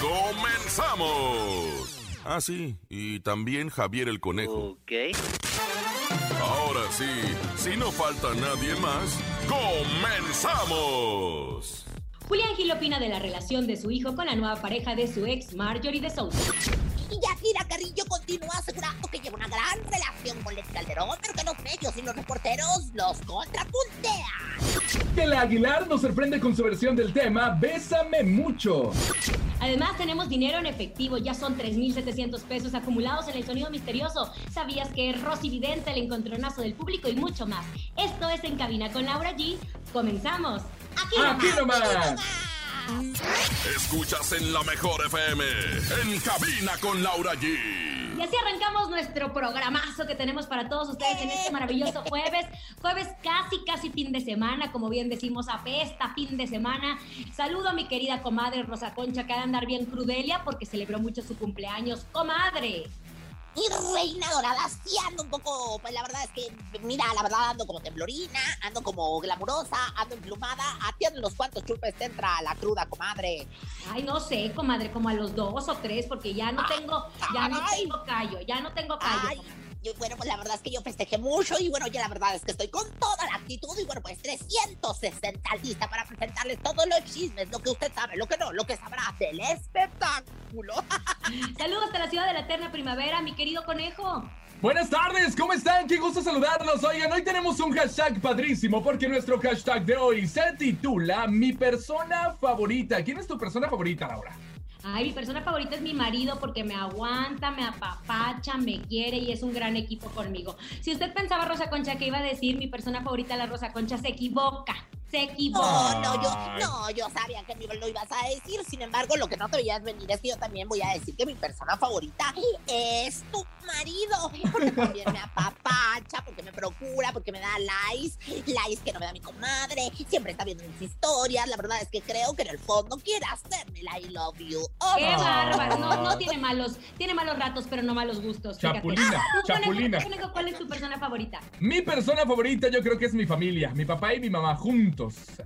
¡Comenzamos! Ah, sí, y también Javier el Conejo. Ok. Ahora sí, si no falta nadie más, ¡comenzamos! Julián Gil opina de la relación de su hijo con la nueva pareja de su ex, Marjorie de Sousa. Y Yakira Carrillo continúa asegurando que lleva una gran relación con Leti Calderón, pero que los medios y los reporteros los contrapuntean. Tela Aguilar nos sorprende con su versión del tema Bésame mucho. Además, tenemos dinero en efectivo. Ya son 3.700 pesos acumulados en el sonido misterioso. ¿Sabías que es Rosy Vidente, el encontronazo del público y mucho más? Esto es En Cabina con Laura G. ¡Comenzamos! ¡Aquí Aquí nomás. Escuchas en la mejor FM, en cabina con Laura G. Y así arrancamos nuestro programazo que tenemos para todos ustedes en este maravilloso jueves. Jueves casi, casi fin de semana, como bien decimos, apesta fin de semana. Saludo a mi querida comadre Rosa Concha, que ha de andar bien crudelia porque celebró mucho su cumpleaños. ¡Comadre! Y reina dorada, sí ando un poco, pues la verdad es que, mira, la verdad ando como temblorina, ando como glamurosa, ando emplumada, atiendo los cuantos chupes te entra la cruda, comadre. Ay, no sé, comadre, como a los dos o tres, porque ya no tengo, ya no tengo callo, ya no tengo callo. Ay, yo, bueno, pues la verdad es que yo festejé mucho y bueno, ya la verdad es que estoy con toda la actitud y bueno, pues 360 lista para presentarles todos los chismes, lo que usted sabe, lo que no, lo que sabrá del espectáculo. Saludos hasta la ciudad de la eterna primavera, mi querido conejo. Buenas tardes, ¿cómo están? Qué gusto saludarlos. Oigan, hoy tenemos un hashtag padrísimo porque nuestro hashtag de hoy se titula Mi persona favorita. ¿Quién es tu persona favorita, Laura? Ay, mi persona favorita es mi marido porque me aguanta, me apapacha, me quiere y es un gran equipo conmigo. Si usted pensaba, Rosa Concha, que iba a decir mi persona favorita, la Rosa Concha, se equivoca. Se equivoca. No, no, yo, no, yo sabía que lo ibas a decir. Sin embargo, lo que no te veías venir es que yo también voy a decir que mi persona favorita es tu marido. Porque también me apapacha, porque me procura, porque me da likes. Likes que no me da mi comadre. Siempre está viendo mis historias. La verdad es que creo que en el fondo quiere hacerme la I love you. Oh, Qué no. bárbaro. No, no tiene malos, tiene malos ratos, pero no malos gustos. fíjate. Chapulina, conejo, chapulina. conejo, ¿Cuál es tu persona favorita? Mi persona favorita yo creo que es mi familia, mi papá y mi mamá juntos.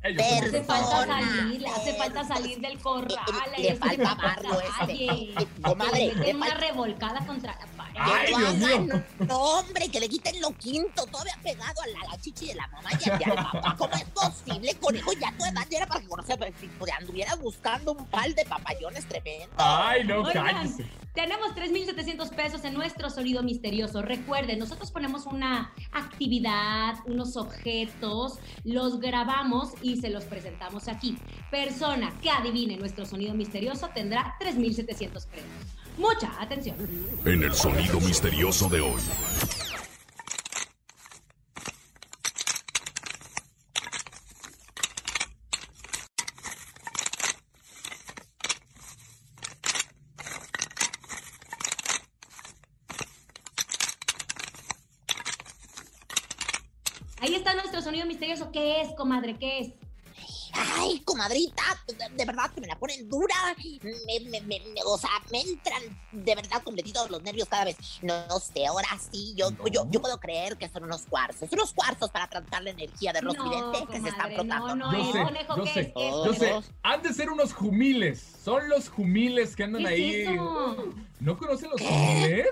Ellos Hace falta salir, le hace falta salir del corral. Le este, falta amarlo, este. Comadre, le una falta- revolcada contra la. Ay, Dios mío. No, hombre, que le quiten lo quinto, todavía pegado a la, la chichi de la mamá y a- al papá. ¿Cómo es posible, conejo? Ya tu edad ya era para que conocieras, si anduvieras buscando un pal de papallones tremendo. Ay, no, Oigan, cállese. tenemos 3.700 pesos en nuestro sonido misterioso. Recuerden, nosotros ponemos una actividad, unos objetos, los grabamos y se los presentamos aquí. Persona que adivine nuestro sonido misterioso tendrá 3.700 pesos. Mucha atención. En el sonido misterioso de hoy. Ahí está nuestro sonido misterioso. ¿Qué es, comadre? ¿Qué es? Ay, comadrita, de, de verdad que me la ponen dura. Me, me, me, me- o sea, me entran de verdad completitos los nervios cada vez. No, no sé, ahora sí, yo, No. yo, yo puedo creer que son unos cuarzos. Unos cuarzos para tratar la energía de los No, videntes que se están frotando. no, no, Yo sé, yo ¿Qué sé, es? ¿Qué yo sé, han de ser unos jumiles. Son los jumiles que andan ¿Qué ahí. eso? ¿No conocen los jumiles?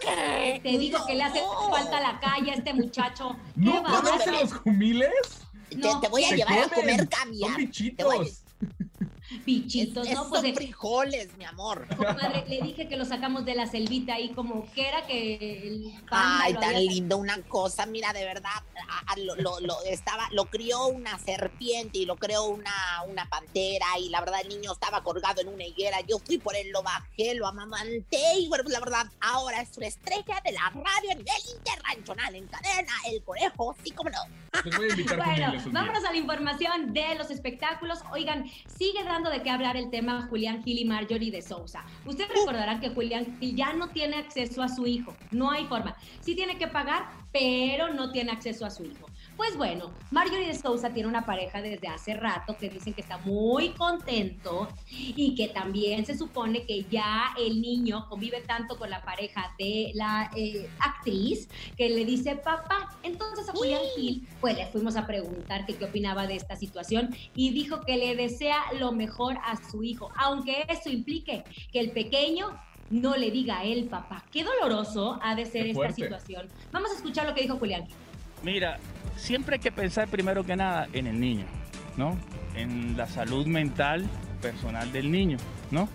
Te digo que le hace falta la calle a este muchacho. ¿Qué ¿No conocen los jumiles? Te, No, te voy a llevar a comer Son caviar. Te voy Bichitos, Es- ¿no? Pues son frijoles, mi amor. Comadre, le dije que lo sacamos de la selvita ahí como que era que el Ay, tan había- lindo una cosa, mira, de verdad, a- a- lo, lo- lo- estaba, lo crió una serpiente y lo creó una, una pantera y la verdad el niño estaba colgado en una higuera, yo fui por él, lo bajé, lo amamanté y bueno, pues la verdad, ahora es una estrella de la radio a nivel internacional, en cadena, el conejo, sí como no. Les voy a invitar Bueno, vámonos a la información de los espectáculos. Oigan, sigue dando dando de qué hablar el tema Julián Gil y Marjorie de Sousa. Ustedes recordarán que Julián Gil ya no tiene acceso a su hijo, no hay forma. Sí tiene que pagar, pero no tiene acceso a su hijo. Pues bueno, Marjorie de Sousa tiene una pareja desde hace rato que dicen que está muy contento y que también se supone que ya el niño convive tanto con la pareja de la eh, actriz que le dice papá. Entonces a Julián Gil, pues le fuimos a preguntar qué opinaba de esta situación y dijo que le desea lo mejor a su hijo, aunque eso implique que el pequeño no le diga a él papá. Qué doloroso ha de ser esta situación. Vamos a escuchar lo que dijo Julián Gil. Mira, siempre hay que pensar primero que nada en el niño, ¿no? En la salud mental personal del niño, ¿no?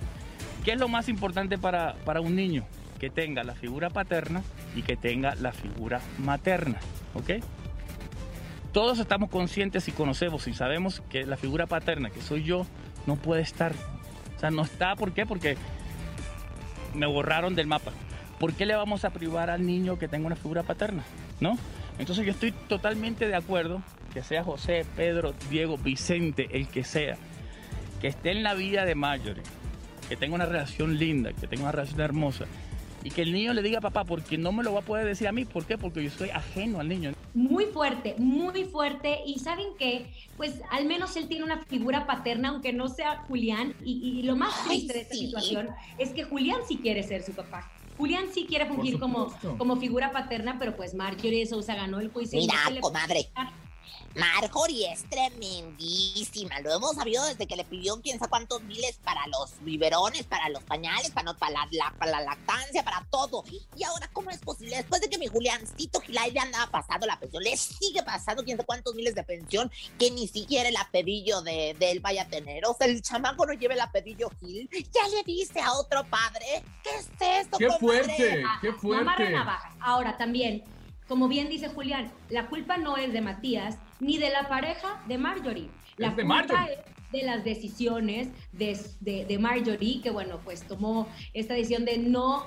¿Qué es lo más importante para, para un niño? Que tenga la figura paterna y que tenga la figura materna, ¿ok? Todos estamos conscientes y conocemos y sabemos que la figura paterna, que soy yo, no puede estar. O sea, no está, ¿por qué? Porque me borraron del mapa. ¿Por qué le vamos a privar al niño que tenga una figura paterna? ¿No? Entonces yo estoy totalmente de acuerdo que sea José, Pedro, Diego, Vicente, el que sea, que esté en la vida de Marjorie, que tenga una relación linda, que tenga una relación hermosa, y que el niño le diga papá, porque no me lo va a poder decir a mí. ¿Por qué? Porque yo soy ajeno al niño. Muy fuerte, muy fuerte. Y saben que, pues al menos él tiene una figura paterna, aunque no sea Julián. Y, lo más triste de esta situación es que Julián sí quiere ser su papá. Julián sí quiere fungir como, como figura paterna, pero pues Marjorie de Sousa ganó el juicio. Mira, comadre. Marjorie es tremendísima. Lo hemos sabido desde que le pidió quién sabe cuántos miles para los biberones, para los pañales, para, para, la, para la lactancia, para todo. Y ahora, ¿cómo es posible? Después de que mi Juliancito Gilay le andaba pasando la pensión, le sigue pasando quién sabe cuántos miles de pensión que ni siquiera el apedillo de, él vaya a tener. O sea, el chamaco no lleve el apedillo Gil. Ya le dice a otro padre, ¿qué es esto? ¡Qué fuerte! ¡Qué fuerte! Ahora también como bien dice Julián, la culpa no es de Matías ni de la pareja de Marjorie. La es de culpa es de las decisiones de, de, Marjorie, que bueno, pues tomó esta decisión de no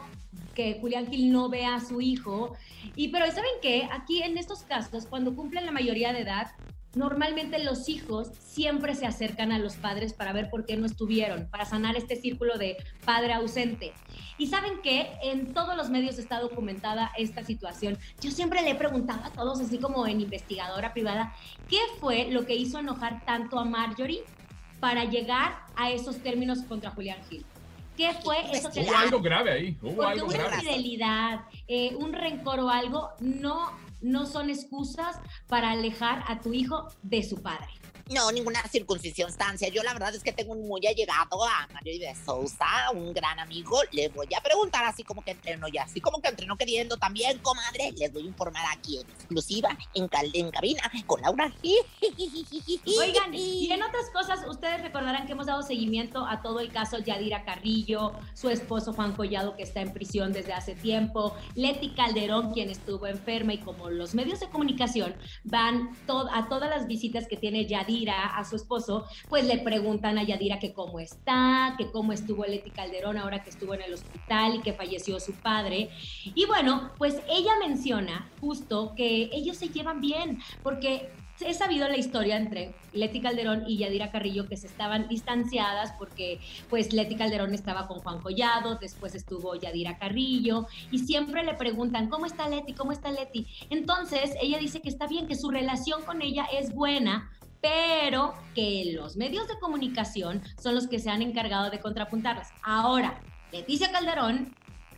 que Julián Gil no vea a su hijo. Y pero ¿saben qué? Aquí en estos casos, cuando cumplen la mayoría de edad, normalmente los hijos siempre se acercan a los padres para ver por qué no estuvieron, para sanar este círculo de padre ausente. Y saben que en todos los medios está documentada esta situación. Yo siempre le he preguntado a todos, así como en investigadora privada, ¿qué fue lo que hizo enojar tanto a Marjorie para llegar a esos términos contra Julián Gil? ¿Qué fue eso que Hubo algo grave ahí, hubo algo una grave. infidelidad, eh, un rencor o algo, no no son excusas para alejar a tu hijo de su padre. No, ninguna circunstancia. Yo la verdad es que tengo un muy allegado a Mario de Sousa, un gran amigo. Le voy a preguntar así como que entreno y así como que entreno queriendo también, comadre. Les voy a informar aquí en exclusiva, en, en cabina, con Laura. Oigan, y en otras cosas, ustedes recordarán que hemos dado seguimiento a todo el caso Yadira Carrillo, su esposo Juan Collado, que está en prisión desde hace tiempo, Leti Calderón, quien estuvo enferma, y como los medios de comunicación van a todas las visitas que tiene Yadira a su esposo, pues le preguntan a Yadira que cómo está, que cómo estuvo Leti Calderón ahora que estuvo en el hospital y que falleció su padre. Y bueno, pues ella menciona justo que ellos se llevan bien, porque he sabido la historia entre Leti Calderón y Yadira Carrillo que se estaban distanciadas porque pues Leti Calderón estaba con Juan Collado, después estuvo Yadira Carrillo y siempre le preguntan, ¿cómo está Leti? ¿Cómo está Leti? Entonces ella dice que está bien, que su relación con ella es buena pero que los medios de comunicación son los que se han encargado de contrapuntarlas. Ahora, Leticia Calderón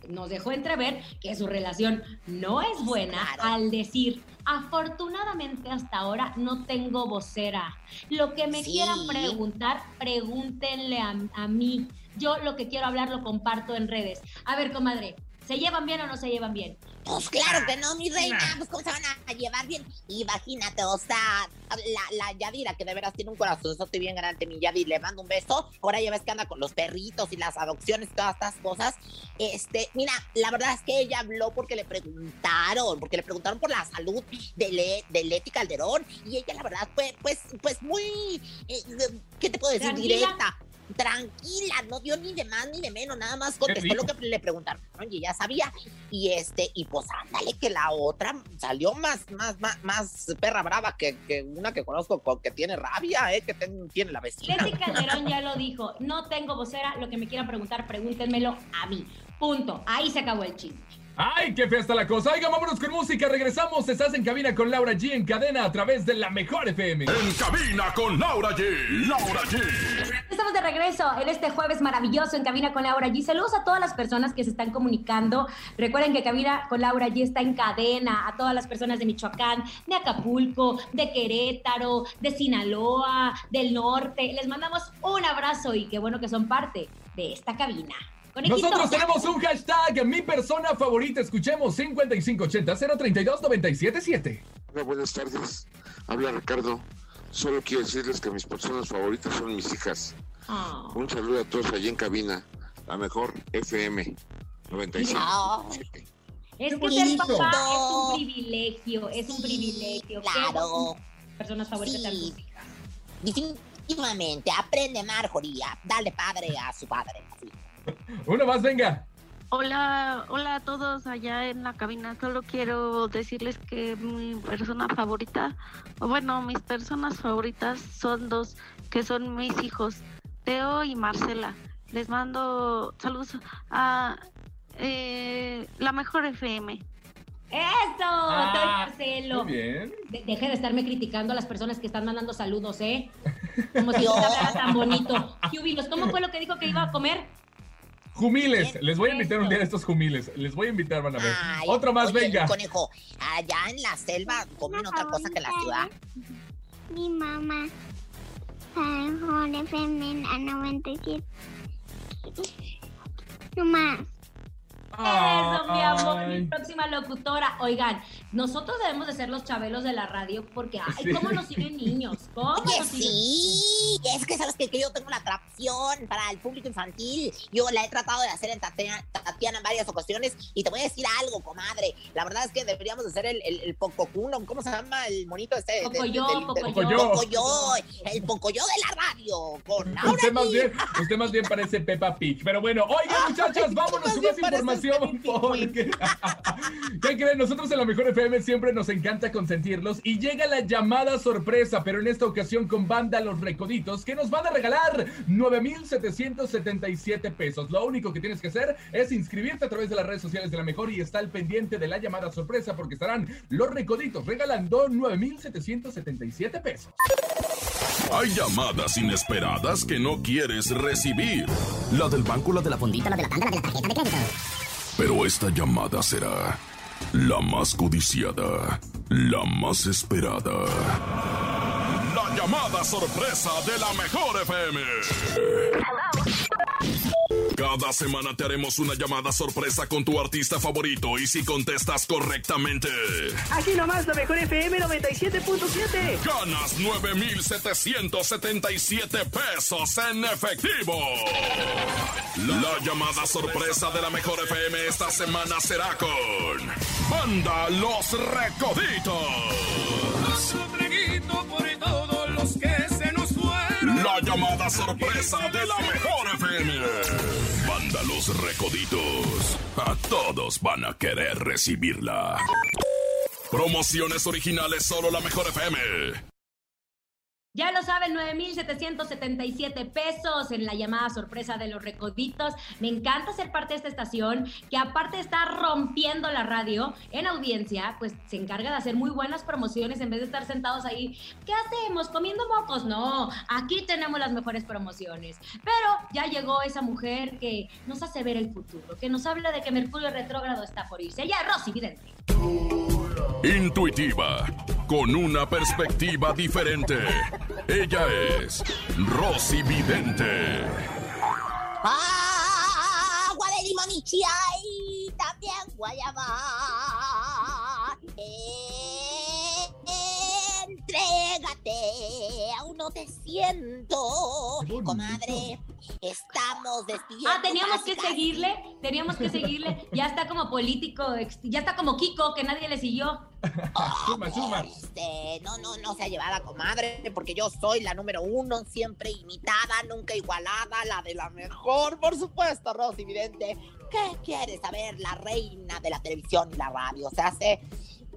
nos dejó entrever que su relación no es buena al decir, afortunadamente hasta ahora no tengo vocera. Lo que me quieran preguntar, pregúntenle a, a mí. Yo lo que quiero hablar lo comparto en redes. A ver, comadre, ¿Se llevan bien o no se llevan bien? Pues claro que no, mi reina. Pues cómo se van a llevar bien. Imagínate, o sea, la, la Yadira, que de veras tiene un corazón bien grande, mi Yadira, le mando un beso. Ahora ya ves que anda con los perritos y las adopciones y todas estas cosas. Este, mira, la verdad es que ella habló porque le preguntaron, porque le preguntaron por la salud de, de Leti Calderón. Y ella, la verdad, fue, pues, pues muy, eh, ¿qué te puedo decir? Directa tranquila, no dio ni de más ni de menos, nada más contestó lo que le preguntaron y ella sabía. Y este, y pues ándale que la otra salió más, más, más, más perra brava que, que una que conozco que tiene rabia, eh, que tiene la vecina. Leslie Calderón ya lo dijo, no tengo vocera, lo que me quieran preguntar, pregúntenmelo a mí. Punto. Ahí se acabó el chisme. ¡Ay, qué fea está la cosa! Oiga, vámonos con música. Regresamos. Estás en cabina con Laura G en cadena a través de la mejor FM. En cabina con Laura G. Laura G. Estamos de regreso en este jueves maravilloso en cabina con Laura G. Saludos a todas las personas que se están comunicando. Recuerden que cabina con Laura G está en cadena. A todas las personas de Michoacán, de Acapulco, de Querétaro, de Sinaloa, del norte. Les mandamos un abrazo y qué bueno que son parte de esta cabina. Nosotros tenemos un hashtag, mi persona favorita. Escuchemos 5580-032-977. Hola, buenas tardes. Habla Ricardo. Solo quiero decirles que mis personas favoritas son mis hijas. Ah. Un saludo a todos allí en cabina. La mejor FM 95. Es que ser papá es un privilegio, es un privilegio. Claro. Personas favoritas hijas. Definitivamente, aprende Marjorie, dale padre a su padre. Uno más, venga. Hola, hola a todos allá en la cabina. Solo quiero decirles que mi persona favorita, o bueno, mis personas favoritas son dos, que son mis hijos, Teo y Marcela. Les mando saludos a eh, la mejor FM. ¡Eso! Ah, Marcelo. Muy bien. deje de estarme criticando a las personas que están mandando saludos, ¿eh? Como si no hablara tan bonito. Jubilos, ¿cómo fue lo que dijo que iba a comer? Jumiles, les voy a invitar un día a estos jumiles. Les voy a invitar, van a ver. Otro más, venga. Conejo, allá en la selva comen otra cosa que en la ciudad. Mi mamá. A 97. No más. Eso, mi amor, mi próxima locutora. Oigan, nosotros debemos de ser los chabelos de la radio porque, ay, ¿cómo nos siguen niños? ¿Cómo nos sí, es que sabes que, yo tengo la atracción para el público infantil. Yo la he tratado de hacer en Tatiana, en varias ocasiones y te voy a decir algo, comadre. La verdad es que deberíamos hacer el, el, el Pococuno, ¿cómo se llama el monito este? Pocoyo, Pocoyo. Pocoyo, el Pocoyo de la radio. Con usted, más bien, usted más bien parece Peppa Pig. Pero bueno, oigan muchachas, vámonos más información porque... ¿Qué creen? Nosotros en la Mejor FM siempre nos encanta consentirlos y llega la llamada sorpresa, pero en esta ocasión con banda Los Recoditos que nos van a regalar 9,777 pesos. Lo único que tienes que hacer es inscribirte a través de las redes sociales de la Mejor y estar al pendiente de la llamada sorpresa porque estarán Los Recoditos regalando 9,777 pesos. Hay llamadas inesperadas que no quieres recibir. La del banco, la de la fondita, la de la tanda, la de la tarjeta de crédito. Pero esta llamada será la más codiciada, la más esperada. La llamada sorpresa de la mejor FM. Cada semana te haremos una llamada sorpresa con tu artista favorito y si contestas correctamente. Aquí nomás la mejor FM 97.7. Ganas 9,777 pesos en efectivo. La llamada sorpresa de la mejor FM esta semana será con Banda Los Recoditos. por todos los que se nos La llamada sorpresa de la mejor FM. Los Recoditos. A todos van a querer recibirla. Promociones originales solo la mejor FM. Ya lo saben, 9,777 pesos en la llamada sorpresa de los recoditos. Me encanta ser parte de esta estación, que aparte estar rompiendo la radio en audiencia, pues se encarga de hacer muy buenas promociones en vez de estar sentados ahí. ¿Qué hacemos? ¿Comiendo mocos? No, aquí tenemos las mejores promociones. Pero ya llegó esa mujer que nos hace ver el futuro, que nos habla de que Mercurio retrógrado está por irse. Ya, Rosy Vidente. Intuitiva, con una perspectiva diferente. Ella es Rosy Vidente. Agua de limón y también guayaba. Entrégate, aún no te siento, comadre. estamos despidiendo. Ah, teníamos casi, que casi. seguirle, teníamos que seguirle. Ya está como político, ya está como Kiko, que nadie le siguió. Suma, suma. Este, no, no, no sea llevada, comadre, porque yo soy la número uno, siempre imitada, nunca igualada, la de la mejor, por supuesto, Rosy Vidente. ¿Qué quieres saber? La reina de la televisión y la radio. Se hace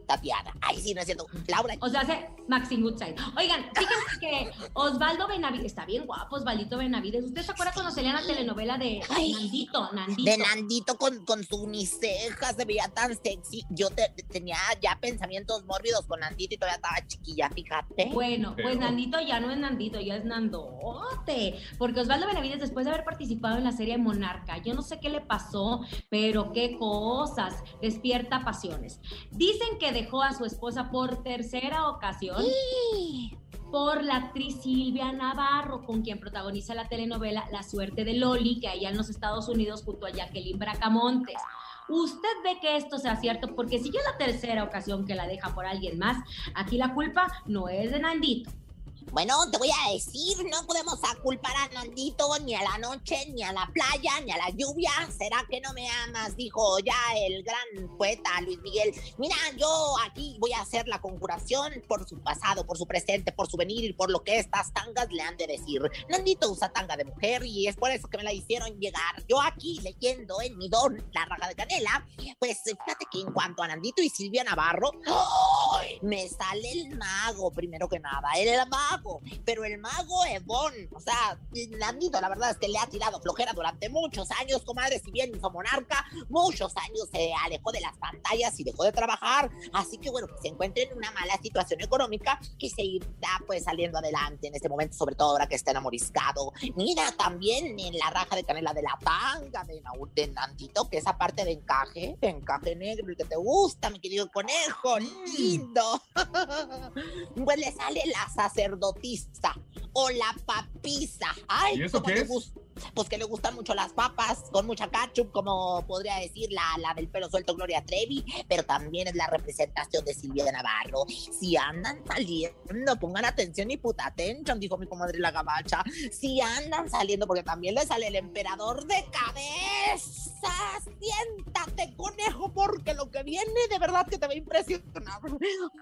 Tatiana. Ay, sí, no es cierto. Laura. O sea, hace Maxine Goodside. Oigan, fíjense que Osvaldo Benavides, está bien guapo Osvaldito Benavides. ¿Usted se acuerda cuando salía la telenovela de Ay. Nandito? Nandito. De Nandito con, con su uniceja se veía tan sexy. Yo te- tenía ya pensamientos mórbidos con Nandito y todavía estaba chiquilla, fíjate. Bueno, pues Nandito ya no es Nandito, ya es Nandote. Porque Osvaldo Benavides, después de haber participado en la serie Monarca, yo no sé qué le pasó, pero qué cosas, despierta pasiones. Dicen que dejó a su esposa por tercera ocasión por la actriz Silvia Navarro, con quien protagoniza la telenovela La suerte de Loli, que allá en los Estados Unidos junto a Jacqueline Bracamontes. ¿Usted ve que esto sea cierto? Porque si ya es la tercera ocasión que la deja por alguien más, aquí la culpa no es de Nandito. Bueno, te voy a decir, no podemos culpar a Nandito ni a la noche, ni a la playa, ni a la lluvia. ¿Será que no me amas? Dijo ya el gran poeta Luis Miguel. Mira, yo aquí voy a hacer la conjuración por su pasado, por su presente, por su venir y por lo que estas tangas le han de decir. Nandito usa tanga de mujer y es por eso que me la hicieron llegar. Yo aquí leyendo en mi don la raga de canela, pues fíjate que en cuanto a Nandito y Silvia Navarro, ¡ay! me sale el mago, primero que nada, el mago, pero el mago Evon, o sea, Nandito la verdad es que le ha tirado flojera durante muchos años, comadre, si bien hizo monarca, muchos años se alejó de las pantallas y dejó de trabajar, así que bueno, que se encuentra en una mala situación económica y se irá pues saliendo adelante en este momento, sobre todo ahora que está enamoriscado. Mira, también en la raja de canela de la tanga de, Nandito, que esa parte de encaje, de encaje negro, el que te gusta, mi querido conejo, lindo. pues le sale la o la papisa. Ay, ¿Y eso qué es? gus- Pues que le gustan mucho las papas, con mucha ketchup, como podría decir la, la del pelo suelto Gloria Trevi, pero también es la representación de Silvia Navarro. Si andan saliendo, pongan atención y puta atención, dijo mi comadre la gabacha. Si andan saliendo, porque también le sale el emperador de cabeza. Siéntate, conejo, porque lo que viene de verdad que te va a impresionar.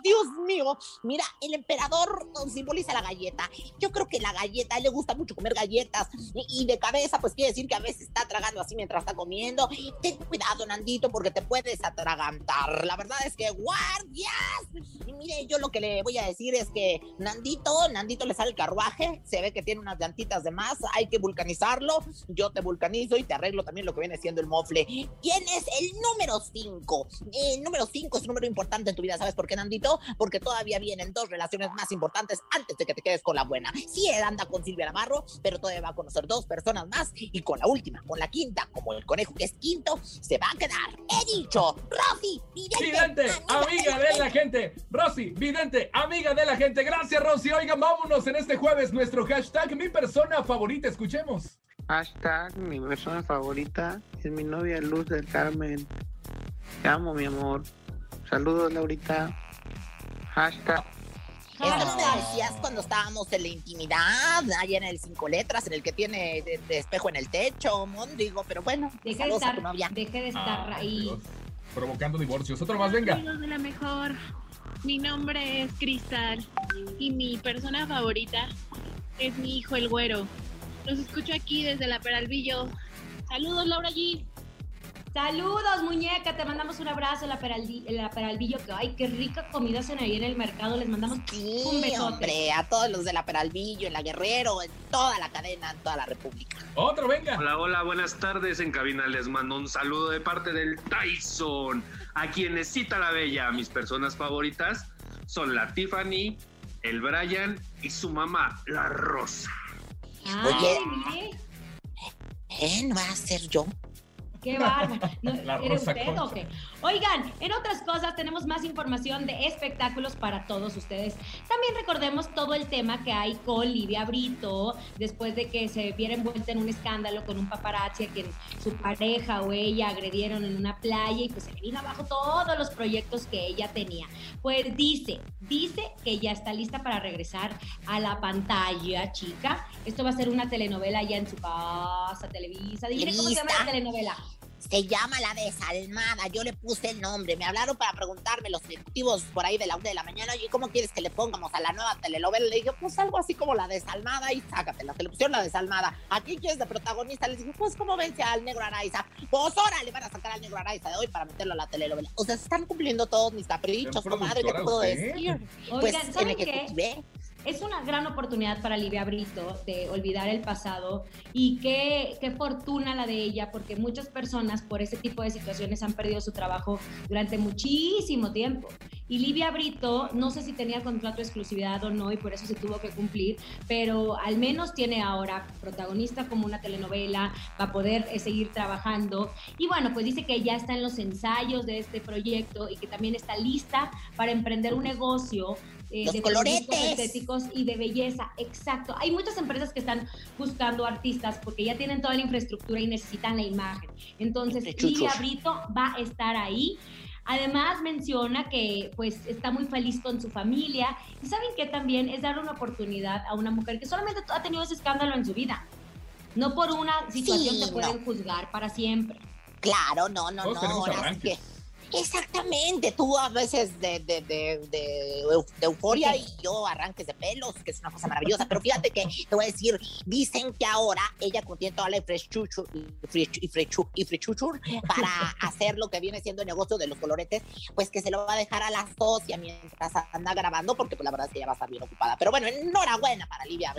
Dios mío, mira, el emperador simboliza la galleta. Yo creo que la galleta, a él le gusta mucho comer galletas. Y, de cabeza, pues quiere decir que a veces está tragando así mientras está comiendo. Ten cuidado, Nandito, porque te puedes atragantar. La verdad es que, guardias. Y mire, yo lo que le voy a decir es que Nandito, Nandito le sale el carruaje. Se ve que tiene unas llantitas de más. Hay que vulcanizarlo. Yo te vulcanizo y te arreglo también lo que viene siendo el mofle. ¿Quién es el número 5? El número 5 es un número importante en tu vida. ¿Sabes por qué, Nandito? Porque todavía vienen dos relaciones más importantes antes de que te quedes con la buena. Sí, él anda con Silvia Navarro, pero todavía va a conocer dos personas más. Y con la última, con la quinta, como el conejo que es quinto, se va a quedar. He dicho, Rosy, Vidente, Vidente, amiga de la gente. Rosy, vidente, amiga de la gente. Gracias, Rosy. Oigan, vámonos en este jueves. Nuestro hashtag, mi persona favorita. Escuchemos. Hashtag, mi persona favorita es mi novia Luz del Carmen. Te amo, mi amor. Saludos, Laurita. Hashtag. Esto no me decías cuando estábamos en la intimidad, allá en el cinco letras, en el que tiene de, de espejo en el techo, digo, pero bueno, Deje de saludos estar, deje de estar Ah, ahí. Dios. Provocando divorcios. Otro más, venga. Amigos de la mejor. Mi nombre es Cristal y mi persona favorita es mi hijo el güero. Los escucho aquí desde la Peralvillo. Saludos, Laura G. Saludos, muñeca, te mandamos un abrazo en la, Peraldi- en la Peralvillo, que ay, qué rica comida hacen ahí en el mercado, les mandamos Sí, un besote. hombre, a todos los de la Peralvillo, en la Guerrero, en toda la cadena, en toda la República. Otro, venga. Hola, hola, buenas tardes. En cabina les mando un saludo de parte del Tyson. A quienes cita la bella, mis personas favoritas son la Tiffany, el Brian y su mamá, la Rosa. Ay, Oye. ¿Eh? ¿No va a ser yo? Qué bárbaro. ¿Eres usted o qué? Oigan, en otras cosas tenemos más información de espectáculos para todos ustedes. También recordemos todo el tema que hay con Livia Brito, después de que se viera envuelta en un escándalo con un paparazzi a quien su pareja o ella agredieron en una playa y pues se le vino abajo todos los proyectos que ella tenía. Pues dice, dice que ya está lista para regresar a la pantalla, chica. Esto va a ser una telenovela ya en su casa, Televisa. Dime cómo se llama la telenovela. Se llama La Desalmada. Yo le puse el nombre. Me hablaron para preguntarme los ejecutivos por ahí de la una de la mañana. Oye, ¿cómo quieres que le pongamos a la nueva telenovela? Le dije, pues algo así como La Desalmada y sácatela. Que le pusieron La Desalmada. ¿A quién quieres de protagonista? Le dije, pues, ¿cómo vence al negro Araiza? Pues ahora le van a sacar al negro Araiza de hoy para meterlo a la telenovela. O sea, se están cumpliendo todos mis caprichos, comadre. ¿Qué puedo decir? pues, ¿saben qué? Es una gran oportunidad para Livia Brito de olvidar el pasado y qué, qué fortuna la de ella, porque muchas personas por ese tipo de situaciones han perdido su trabajo durante muchísimo tiempo. Y Livia Brito, no sé si tenía contrato de exclusividad o no, y por eso se tuvo que cumplir, pero al menos tiene ahora protagonista como una telenovela, va a poder eh, seguir trabajando. Y bueno, pues dice que ya está en los ensayos de este proyecto y que también está lista para emprender un negocio eh, los de coloretes estéticos y de belleza, exacto. Hay muchas empresas que están buscando artistas porque ya tienen toda la infraestructura y necesitan la imagen. Entonces, Lilia Brito va a estar ahí. Además menciona que pues está muy feliz con su familia y saben que también es darle una oportunidad a una mujer que solamente ha tenido ese escándalo en su vida. No por una situación te pueden juzgar para siempre. Claro, no, no, no. Exactamente, tú a veces de, de, de, de, euforia y yo arranques de pelos, que es una cosa maravillosa. Pero fíjate que te voy a decir, dicen que ahora ella contiene toda la infraestructura para hacer lo que viene siendo el negocio de los coloretes, pues que se lo va a dejar a la socia mientras anda grabando, porque pues la verdad es que ella va a estar bien ocupada. Pero bueno, enhorabuena para Livia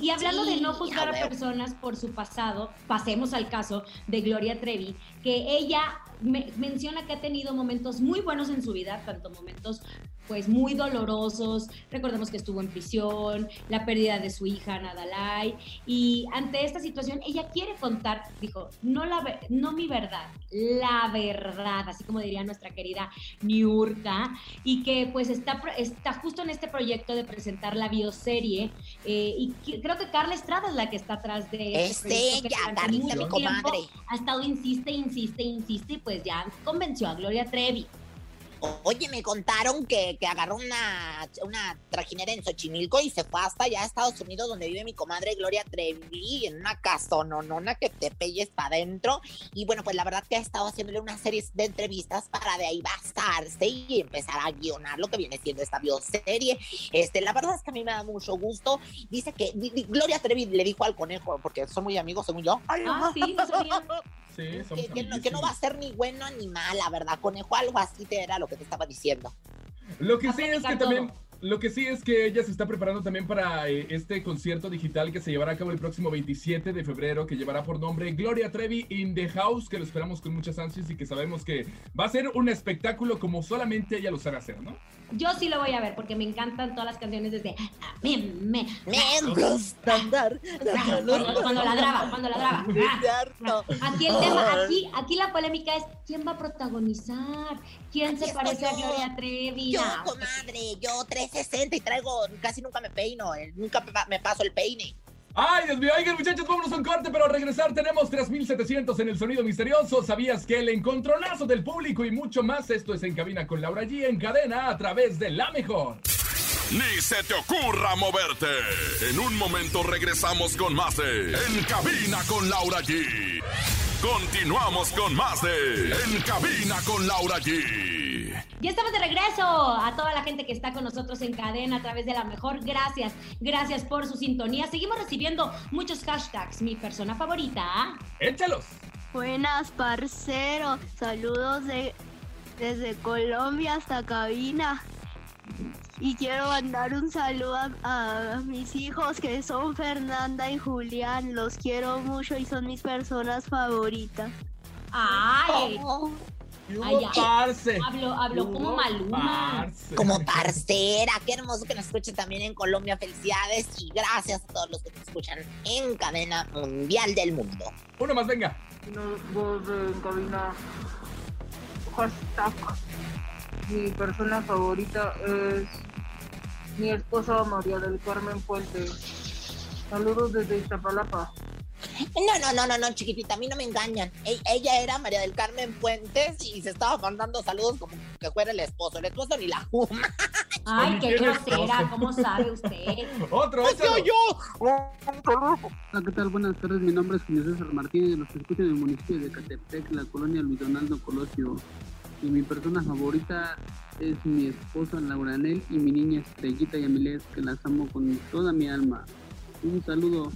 Y hablando de no juzgar a personas por su pasado, pasemos al caso de Gloria Trevi, que ella menciona que ha tenido momentos muy buenos en su vida, tanto momentos pues muy dolorosos. Recordemos que estuvo en prisión, la pérdida de su hija Nadalai y ante esta situación ella quiere contar, dijo, no la no mi verdad, la verdad, así como diría nuestra querida Niurka y que pues está está justo en este proyecto de presentar la bioserie eh, y creo que Carla Estrada es la que está atrás de este es ella, Carlita, mi comadre. Ha estado insiste, insiste, insiste y pues ya convenció a Gloria Trevi. Oye, me contaron que, que agarró una, una trajinera en Xochimilco y se fue hasta allá a Estados Unidos, donde vive mi comadre Gloria Trevi, en una casononona que te pelles para adentro. Y bueno, pues la verdad que ha estado haciéndole una serie de entrevistas para de ahí basarse y empezar a guionar lo que viene siendo esta bioserie. Este, la verdad es que a mí me da mucho gusto. Dice que Gloria Trevi le dijo al conejo, porque son muy amigos, según yo. ah, sí, no sabía. que, no, va a ser ni bueno ni mala, ¿verdad? Conejo, algo así te era lo que te estaba diciendo. Lo que sí es que también lo que sí es que ella se está preparando también para eh, este concierto digital que se llevará a cabo el próximo 27 de febrero, que llevará por nombre Gloria Trevi in the House, que lo esperamos con muchas ansias y que sabemos que va a ser un espectáculo como solamente ella lo sabe hacer, ¿no? Yo sí lo voy a ver porque me encantan todas las canciones desde me, me, me gusta andar cuando la graba, cuando la graba. Ah, aquí el tema, aquí, aquí la polémica es quién va a protagonizar, quién se parece a Gloria Trevi. Yo, comadre, yo 360 y traigo, casi nunca me peino, eh, nunca me paso el peine. Ay, Dios mío, oigan muchachos, vámonos a un corte, pero al regresar tenemos 3700 en el sonido misterioso. ¿Sabías que el encontronazo del público y mucho más? Esto es En Cabina con Laura G en cadena a través de La Mejor. Ni se te ocurra moverte. En un momento regresamos con más de En Cabina con Laura G. Continuamos con más de En Cabina con Laura G. Ya estamos de regreso a toda la gente que está con nosotros en cadena a través de la mejor. Gracias, gracias por su sintonía. Seguimos recibiendo muchos hashtags. Mi persona favorita. Échalos. Buenas, parcero. Saludos de, desde Colombia hasta cabina. Y quiero mandar un saludo a, mis hijos que son Fernanda y Julián. Los quiero mucho y son mis personas favoritas. ¡Ay! Ay, parce. Hablo, hablo como Maluma. Como parcera. Qué hermoso que nos escuchen también en Colombia. Felicidades y gracias a todos los que nos escuchan en cadena mundial del mundo. Uno más, venga. En cabina. Hashtag. Mi persona favorita es mi esposa María del Carmen Fuentes. Saludos desde Iztapalapa. No, no, no, no, no, chiquitita, a mí no me engañan. E- ella era María del Carmen Fuentes y se estaba mandando saludos como que fuera el esposo. El esposo ni la juma. Ay, qué grosera, ¿cómo sabe usted? Otro, Pues yo, yo. Hola, ¿qué tal? Buenas tardes. Mi nombre es Julio César Martínez, de los que escuchan en el municipio de Catepec, la colonia Luis Donaldo Colosio. Y mi persona favorita es mi esposa Laura Anel y mi niña Estrellita Yamilet, que las amo con toda mi alma. Un saludo.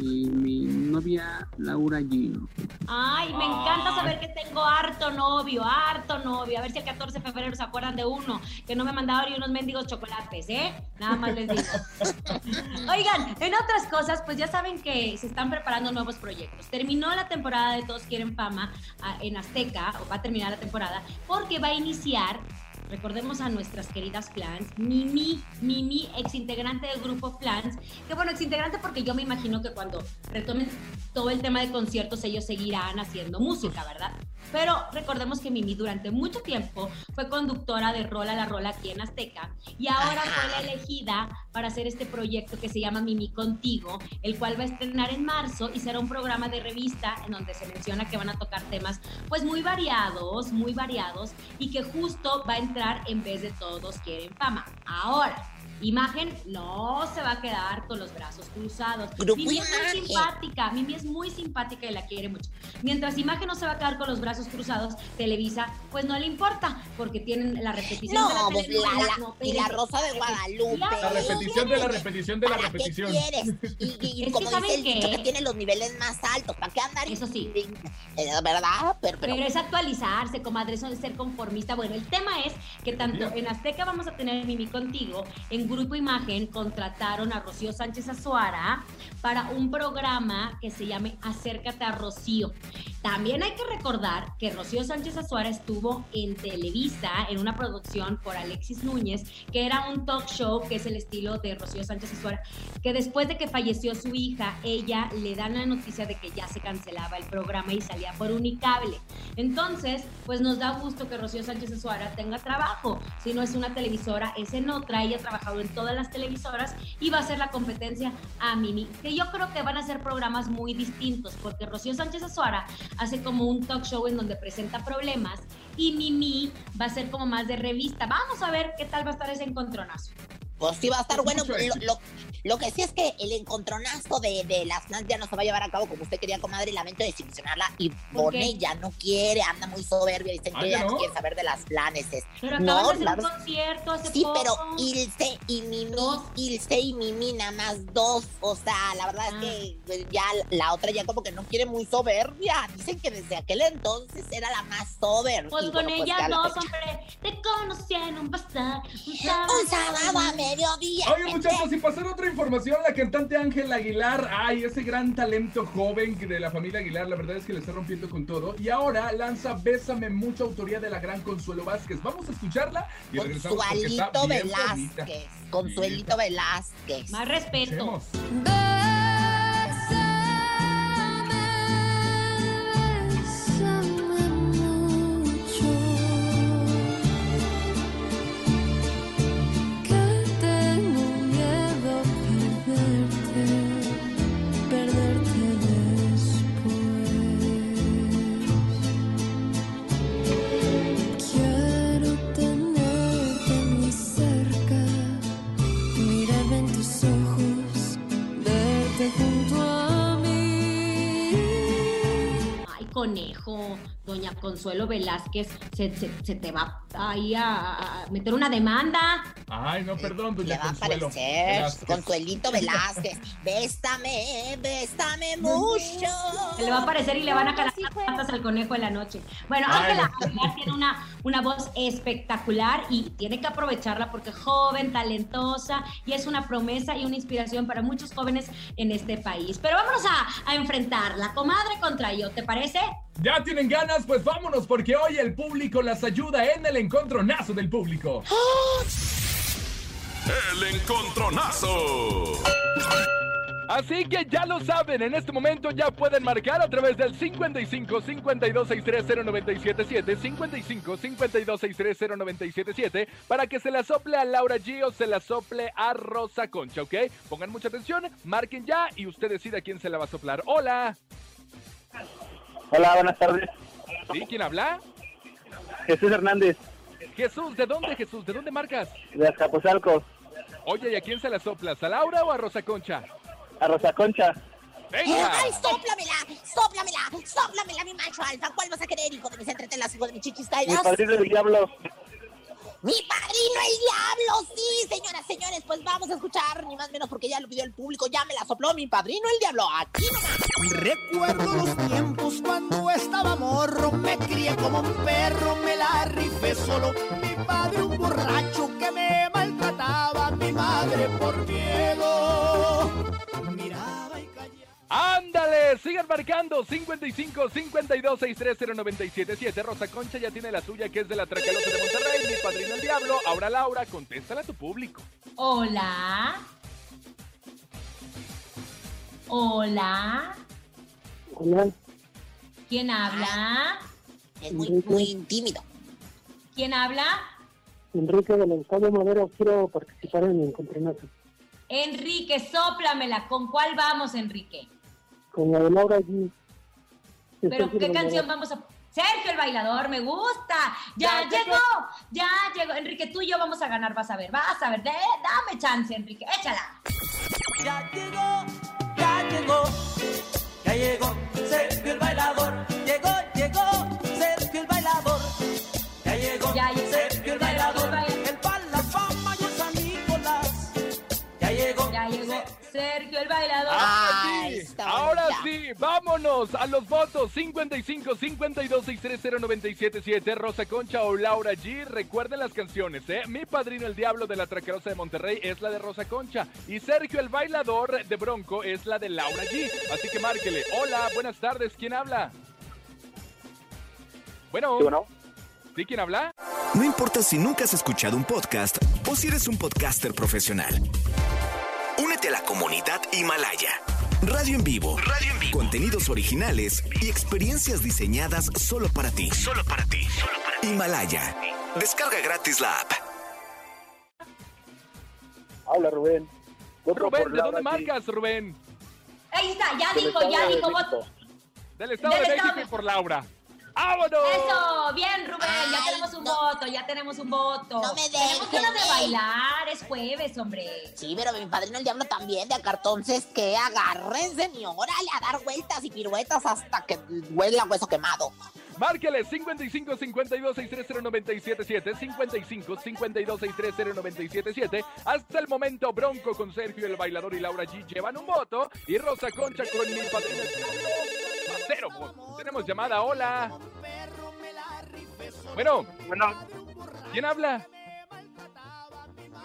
Y mi novia Laura Gino. Ay, me encanta saber que tengo harto novio, harto novio. A ver si el 14 de febrero se acuerdan de uno, que no me mandaron ni unos mendigos chocolates, ¿eh? Nada más les digo. Oigan, en otras cosas, pues ya saben que se están preparando nuevos proyectos. Terminó la temporada de Todos Quieren Fama ah, en Azteca, o va a terminar la temporada, porque va a iniciar Recordemos a nuestras queridas Flans, Mimi, Mimi, ex integrante del grupo Flans, que bueno, ex integrante porque yo me imagino que cuando retomen todo el tema de conciertos ellos seguirán haciendo música, ¿verdad? Pero recordemos que Mimi durante mucho tiempo fue conductora de Rola la Rola aquí en Azteca y ahora fue la elegida para hacer este proyecto que se llama Mimi Contigo, el cual va a estrenar en marzo y será un programa de revista en donde se menciona que van a tocar temas pues muy variados, muy variados y que justo va a entrar en vez de todos quieren fama. Ahora, Imagen no se va a quedar con los brazos cruzados. Grupo Mimi es muy simpática, Mimi es muy simpática y la quiere mucho. Mientras Imagen no se va a quedar con los brazos cruzados, Televisa pues no le importa porque tienen la repetición No, de la pues, la- la- no, y la. Rosa de Guadalupe. La repetición de la repetición de la ¿Para repetición. qué quieres? Y, y- y Es que como ¿saben dice el dicho qué? que tiene los niveles más altos, ¿para qué andar? Eso sí. ¿Verdad? Pero, pero- Pero es actualizarse, comadre, eso es ser conformista. Bueno, el tema es que tanto en Azteca vamos a tener Mimi contigo, en Grupo Imagen contrataron a Rocío Sánchez Azuara para un programa que se llame Acércate a Rocío. También hay que recordar que Rocío Sánchez Azuara estuvo en Televisa en una producción por Alexis Núñez, que era un talk show que es el estilo de Rocío Sánchez Azuara, que después de que falleció su hija, ella le dan la noticia de que ya se cancelaba el programa y salía por Unicable. Entonces, pues nos da gusto que Rocío Sánchez Azuara tenga trabajo. Si no es una televisora, es en otra. Ella ha trabajado en todas las televisoras y va a ser la competencia a Mimi. Que yo creo que van a ser programas muy distintos, porque Rocío Sánchez Azuara hace como un talk show en donde presenta problemas y Mimi va a ser como más de revista. Vamos a ver qué tal va a estar ese encontronazo. Pues sí va a estar bueno. Mucho Lo, lo- lo que sí es que el encontronazo de, de las fans ya no se va a llevar a cabo como usted quería, comadre. Lamento desilusionarla. Y ya no quiere, anda muy soberbia. Dicen Ah, que ¿ya no no? quiere saber de las planes. Pero No, de hacer claro. un concierto hace Sí, poco. pero Ilse y Mimi, Ilse y Mimi nada más dos. O sea, la verdad Ah. es que pues, ya la otra ya como que no quiere muy soberbia. Dicen que desde aquel entonces era la más soberbia. Pues Y con bueno, pues ella fecha. hombre, te conocí en un bazar. Un Un sábado a mediodía. Oye, muchachos, y pasar otra información, la cantante Ángela Aguilar, ay, ese gran talento joven de la familia Aguilar, la verdad es que le está rompiendo con todo. Y ahora lanza Bésame mucha autoría de la gran Consuelo Vázquez. Vamos a escucharla y Consuelito bonita. Velázquez. Consuelito Velázquez. Más respeto. Escuchemos. Conejo, doña Consuelo Velázquez, se, se- se te va ahí a, a meter una demanda. Ay, no, perdón, Le doña va a Consuelo. aparecer Velázquez. Consuelito Velázquez. Bésame, bésame mucho. Se le va a aparecer y le van a calar las patas al conejo en la noche. Bueno, Ángela no. Tiene una, una voz espectacular y tiene que aprovecharla porque es joven, talentosa y es una promesa y una inspiración para muchos jóvenes en este país. Pero vámonos a, a enfrentarla, comadre contra yo, ¿te parece? ¿Ya tienen ganas? Pues vámonos, porque hoy el público las ayuda en el encontronazo del público. El encontronazo. Así que ya lo saben, en este momento ya pueden marcar a través del 55 52 630 977 55 52 630 977 para que se la sople a Laura G o se la sople a Rosa Concha, ¿ok? Pongan mucha atención, marquen ya y usted decide a quién se la va a soplar. Hola. Hola, buenas tardes. ¿Sí? ¿Quién habla? Jesús Hernández, Jesús, ¿de dónde Jesús? ¿De dónde marcas? de Azcapotzalco, Oye, ¿y a quién se la soplas? ¿A Laura o a Rosa Concha? a Rosa Concha. ¡Venga! ¡Ay, sóplamela! ¡Sóplamela! ¡Sóplamela, mi macho alfa! ¿Cuál vas a querer, hijo de mis entretelas, hijo de mis chichis Mi caídas? padrino del diablo. ¡Mi padrino el diablo! Sí, señoras, señores, pues vamos a escuchar, ni más menos porque ya lo pidió el público, ya me la sopló mi padrino el diablo. Aquí nomás. Recuerdo los tiempos cuando estaba morro, me crié como un perro, me la rifé solo. Mi padre un borracho que me maltrataba, mi madre por miedo. Miraba y ¡Ándale! Sigan marcando 55 52 630 977 Rosa Concha ya tiene la suya que es de la Tracalosa de Monterrey. Mi padrino el diablo. Ahora Laura, contéstala a tu público. Hola. Hola. Hola, ¿Quién habla? Es muy, muy tímido. ¿Quién habla? Enrique del Estado Madero, quiero participar en el encontronazo. Enrique, sóplamela. ¿Con cuál vamos, Enrique? Con la de Laura G. ¿Pero qué canción vamos a...? Sergio el bailador, me gusta. Ya, llegó, ya llegó. Enrique, tú y yo vamos a ganar, vas a ver, vas a ver. De- dame chance, Enrique, échala. Ya llegó, ya llegó, ya llegó Sergio el bailador. El bailador. Ahora sí, ahora sí, vámonos a los votos 55 52 630 977 Rosa Concha o Laura G. Recuerden las canciones, ¿eh? Mi padrino el diablo de la Traquerosa de Monterrey es la de Rosa Concha y Sergio el bailador de Bronco es la de Laura G. Así que márquele. Hola, buenas tardes, ¿quién habla? Bueno. ¿Sí, bueno? ¿Sí, quién habla? No importa si nunca has escuchado un podcast o si eres un podcaster profesional. La comunidad Himalaya. Radio en vivo. Radio en vivo. Contenidos originales y experiencias diseñadas solo para ti. Solo para ti. Himalaya. Descarga gratis la app. Habla Rubén. Voto Rubén, ¿de dónde marcas, Rubén? Ahí está, ya dijo, ya dijo. Del Estado de México por Laura. ¡Vámonos! Eso, bien, Rubén, ya tenemos un voto, ya tenemos un voto. No me Tenemos dejen, ganas de bailar, es jueves, hombre. Sí, pero mi padrino el diablo también, de acá entonces que agárrense y órale a dar vueltas y piruetas hasta que huela hueso quemado. Márquele 55 52 630 977 55 52 630 977 Hasta el momento Bronco con Sergio el bailador y Laura G llevan un voto y Rosa Concha con mi padrino cero. Tenemos llamada, hola. Bueno, Bueno, ¿quién habla?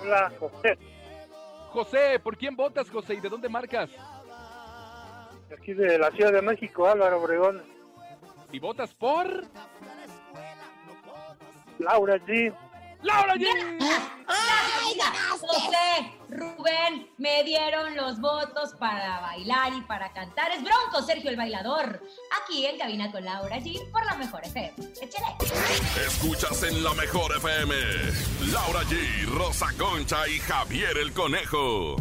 hola, José. José, ¿por quién votas, José? ¿Y de dónde marcas? Aquí de la Ciudad de México, Álvaro Obregón. ¿Y votas por? Laura G. ¡Laura G! ¡Ay, José, Rubén, me dieron los votos para bailar y para cantar. Es Bronco, Sergio el bailador. Aquí en Cabina con Laura G por la mejor FM. Échale. Escuchas en la mejor FM. Laura G, Rosa Concha y Javier el Conejo.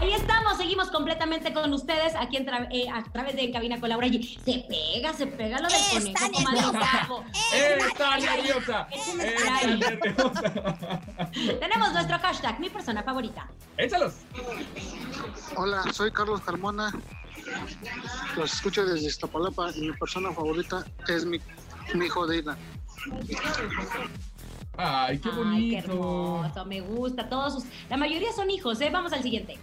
Ahí estamos, seguimos completamente con ustedes aquí en tra- eh, a través de En Cabina con Laura G. Se pega, se pega lo del Está conejo, nerviosa. ¡Está nerviosa! ¡Está nerviosa! Tenemos nuestro hashtag, mi persona favorita. ¡Échalos! Hola, soy Carlos Carmona. Los escucho desde Iztapalapa y mi persona favorita es mi, mi hijo Deida. ¡Ay, qué Ay, qué bonito! hermoso, me gusta. Todos sus... La mayoría son hijos, ¿eh? Vamos al siguiente.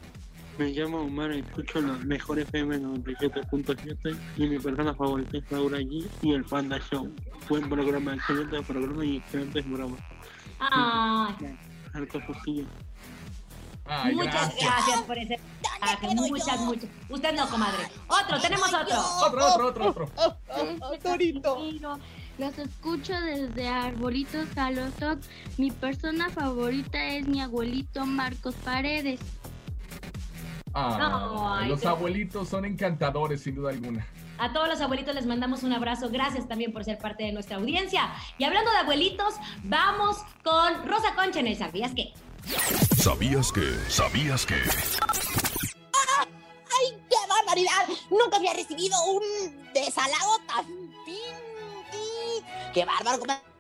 Me llamo Omar y escucho la mejor FM 97.7 y mi persona favorita es Laura G y el Panda Show. Buen programa, excelente programa y excelentes bromas. Ay, Ay, muchas gracias. gracias por ese. Coraje, muchas, muchas. Usted no, comadre. Otro, tenemos otro. Otro, otro, otro, otro. Torito. Los escucho desde Arbolitos a los Ox. Mi persona favorita es mi abuelito Marcos Paredes. Ah, Ay, los abuelitos son encantadores, sin duda alguna. A todos los abuelitos les mandamos un abrazo. Gracias también por ser parte de nuestra audiencia. Y hablando de abuelitos, vamos con Rosa Concha en el ¿Sabías qué? ¿Sabías que? ¿Sabías que? ¡Ay, qué barbaridad! Nunca había recibido un desalago tan pinti. ¡Qué bárbaro!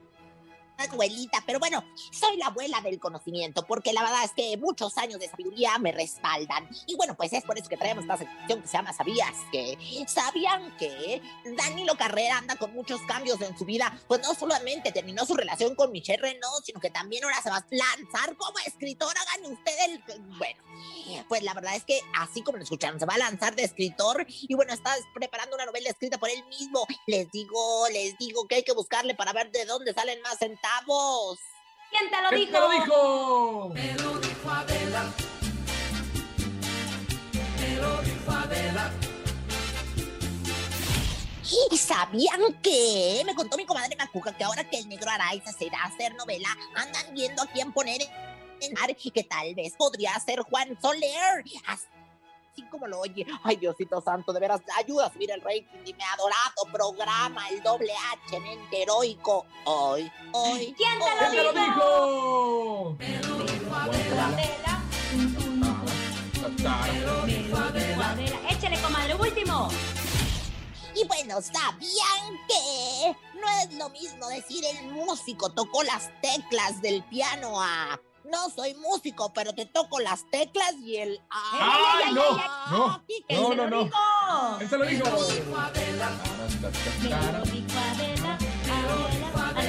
Abuelita, pero bueno, soy la abuela del conocimiento, porque la verdad es que muchos años de sabiduría me respaldan. Y bueno, pues es por eso que traemos esta sección que se llama ¿Sabías que? ¿Sabían que Danilo Carrera anda con muchos cambios en su vida? Pues no solamente terminó su relación con Michelle Renaud, sino que también ahora se va a lanzar como escritor. Hagan usted el... Bueno, pues la verdad es que así como lo escucharon, se va a lanzar de escritor y bueno, está preparando una novela escrita por él mismo. Les digo, les digo que hay que buscarle para ver de dónde salen más centavos. ¿Quién te lo ¿Quién dijo? te lo dijo? Me lo dijo Adela. Me lo dijo Adela. ¿Y sabían que? Me contó mi comadre Macuca que ahora que el negro Araiza se irá a hacer novela, andan viendo a quién poner en y que tal vez podría ser Juan Soler. Así como lo oye. Ay, Diosito Santo, de veras, ayuda a subir el rating de mi adorado programa, el doble H, mente heroico. Hoy, hoy. ¿Quién te ¿Quién te lo dijo? Tum. Me lo dijo. Échale, comadre, último. Y bueno, ¿sabían que no es lo mismo decir el músico tocó las teclas del piano a no soy músico, pero te toco las teclas y el ¡Ay, no! No, ¿Quién no, no, lo no. dijo? ¿Quién se lo dijo?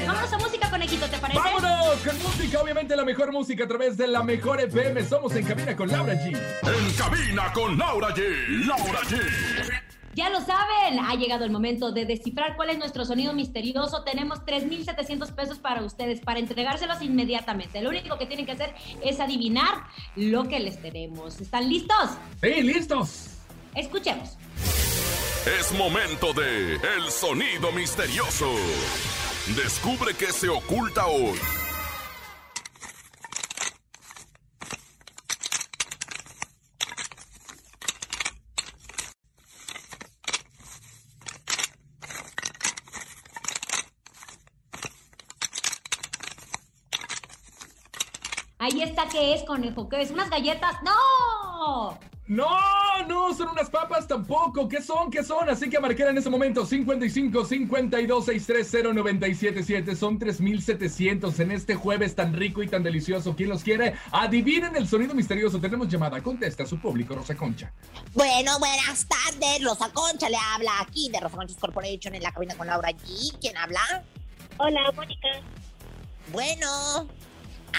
Vámonos a música, conejito, ¿te parece? ¡Vámonos! Con música, obviamente la mejor música a través de la mejor FM. Somos en cabina con Laura G. En cabina con Laura G. Laura G. Ya lo saben, ha llegado el momento de descifrar cuál es nuestro sonido misterioso. Tenemos 3.700 pesos para ustedes, para entregárselos inmediatamente. Lo único que tienen que hacer es adivinar lo que les tenemos. ¿Están listos? Sí, listos. Escuchemos. Es momento de El Sonido Misterioso. Descubre qué se oculta hoy. Ahí está, ¿qué es, conejo? ¿Qué es? ¿Unas galletas? ¡No! No, no, son unas papas tampoco. ¿Qué son? ¿Qué son? Así que marcar en ese momento 55 52 630 977. Son 3700 en este jueves tan rico y tan delicioso. ¿Quién los quiere? Adivinen el sonido misterioso. Tenemos llamada. Contesta a su público, Rosa Concha. Bueno, buenas tardes. Rosa Concha le habla aquí de Rosa Conchas Corporation en la cabina con Laura G. ¿Quién habla? Hola, Mónica. Bueno.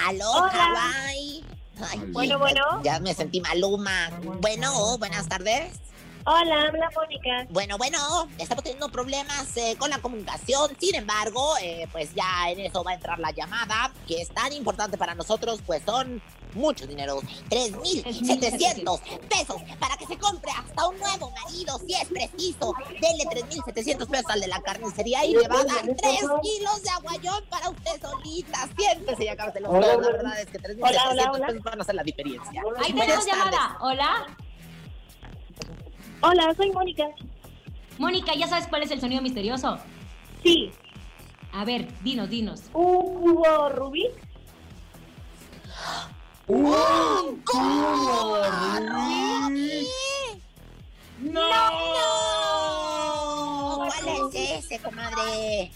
Aló, Hola. Hawaii. Ay, Bueno, bueno. Ya me sentí maluma. Bueno, buenas tardes. Hola, habla Mónica. Bueno, bueno, estamos teniendo problemas eh, con la comunicación. Sin embargo, eh, pues ya en eso va a entrar la llamada, que es tan importante para nosotros, pues son mucho dinero. 3.700 pesos para que se compre hasta un nuevo marido, si es preciso. Denle 3.700 pesos al de la carnicería y le va a dar 3 kilos de aguayón para usted solita. Siéntese y acábate los. La hola. verdad es que 3.700 Hola, hola, hola. pesos van a hacer la diferencia. Ahí tenemos llamada. Hola. Hola, soy Mónica. Mónica, ¿ya sabes cuál es el sonido misterioso? Sí. A ver, dinos, dinos. ¿Un cubo Rubik? ¡Un cubo ¡No! ¿Cuál es ese, comadre?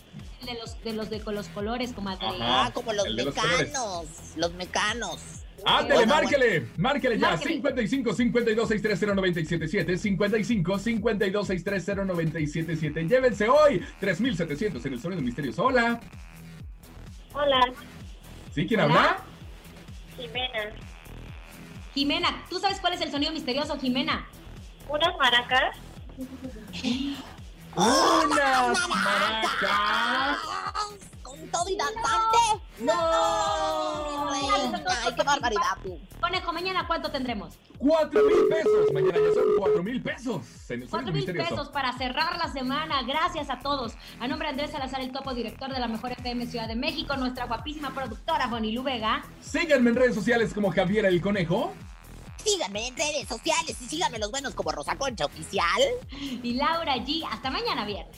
De los de los de los colores, comadre. Ah, como los el de los mecanos. Los mecanos. Ándele, márquele, márquele ya. Márquele. 55 52 630 977. 55 52 630 977. Llévense hoy 3700 en el sonido misterioso. Hola. Hola, ¿Sí? ¿Quién Hola. habla? Jimena. Jimena, ¿tú sabes cuál es el sonido misterioso, Jimena? ¿Unas maracas? ¡Unas maracas! ¿Con todo y danzante? ¡No! Reina, Ay, qué barbaridad tú. Conejo, mañana cuánto tendremos? Cuatro mil pesos. Mañana ya son cuatro mil pesos. Cuatro mil pesos para cerrar la semana. Gracias a todos. A nombre de Andrés Salazar, el topo director de la Mejor FM Ciudad de México, nuestra guapísima productora Bonilu Vega. Síganme en redes sociales como Javier el Conejo. Síganme en redes sociales y síganme los buenos como Rosa Concha Oficial. Y Laura G. Hasta mañana viernes.